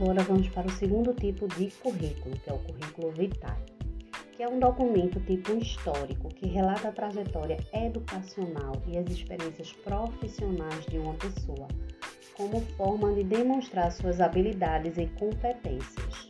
agora vamos para o segundo tipo de currículo, que é o currículo vitae, que é um documento tipo histórico que relata a trajetória educacional e as experiências profissionais de uma pessoa, como forma de demonstrar suas habilidades e competências.